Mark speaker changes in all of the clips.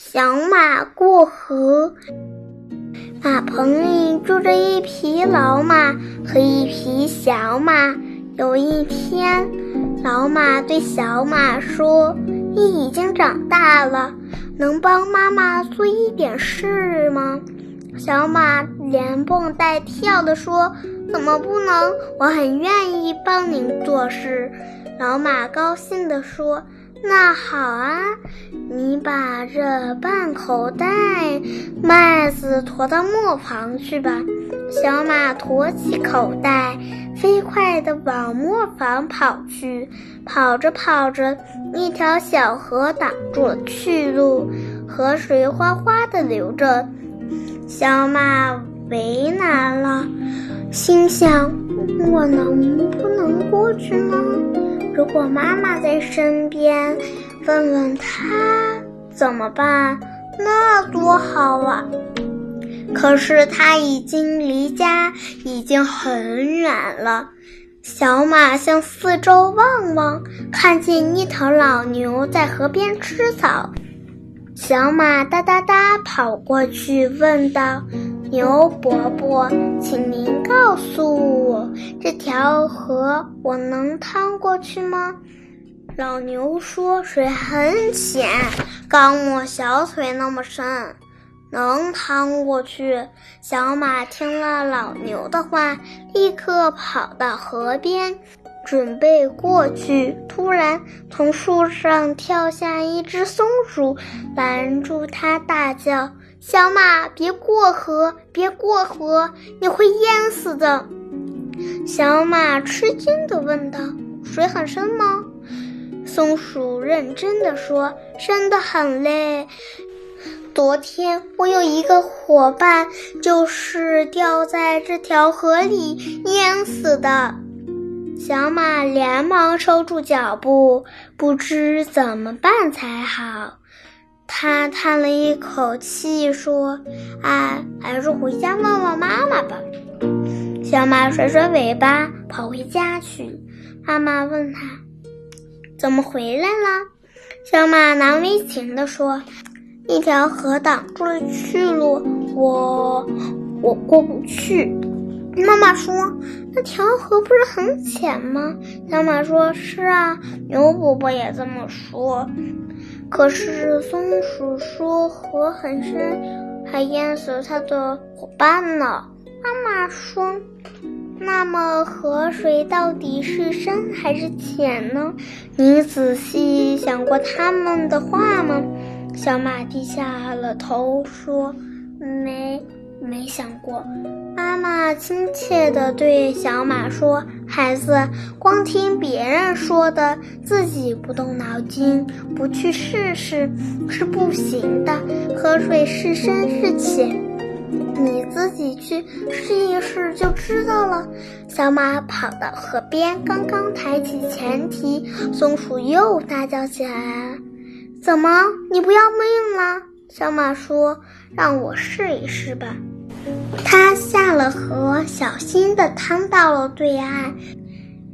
Speaker 1: 小马过河。马棚里住着一匹老马和一匹小马。有一天，老马对小马说：“你已经长大了，能帮妈妈做一点事吗？”小马连蹦带跳地说：“怎么不能？我很愿意帮您做事。”老马高兴地说：“那好啊，你把这半口袋麦子驮到磨坊去吧。”小马驮起口袋，飞快地往磨坊跑去。跑着跑着，一条小河挡住了去路，河水哗哗地流着。小马为难了，心想：我能不能过去呢？如果妈妈在身边，问问她怎么办，那多好啊！可是他已经离家已经很远了。小马向四周望望，看见一头老牛在河边吃草。小马哒哒哒跑过去，问道：“牛伯伯，请您告诉我，这条河我能趟过去吗？”老牛说：“水很浅，刚没小腿那么深，能趟过去。”小马听了老牛的话，立刻跑到河边。准备过去，突然从树上跳下一只松鼠，拦住他，大叫：“小马，别过河，别过河，你会淹死的！”小马吃惊地问道：“水很深吗？”松鼠认真地说：“深得很嘞。昨天我有一个伙伴，就是掉在这条河里淹死的。”小马连忙收住脚步，不知怎么办才好。他叹了一口气，说：“哎，还是回家问问妈妈吧。”小马甩甩尾巴，跑回家去。妈妈问他：“怎么回来了？”小马难为情地说：“一条河挡住了去路，我我过不去。”妈妈说：“那条河不是很浅吗？”小马说：“是啊。”牛伯伯也这么说。可是松鼠说：“河很深，还淹死了它的伙伴呢。”妈妈说：“那么河水到底是深还是浅呢？你仔细想过他们的话吗？”小马低下了头说：“没。”没想过，妈妈亲切地对小马说：“孩子，光听别人说的，自己不动脑筋，不去试试是不行的。河水是深是浅，你自己去试一试就知道了。”小马跑到河边，刚刚抬起前蹄，松鼠又大叫起来：“怎么，你不要命了？”小马说：“让我试一试吧。”他下了河，小心地趟到了对岸。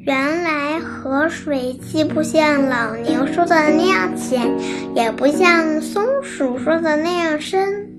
Speaker 1: 原来河水既不像老牛说的那样浅，也不像松鼠说的那样深。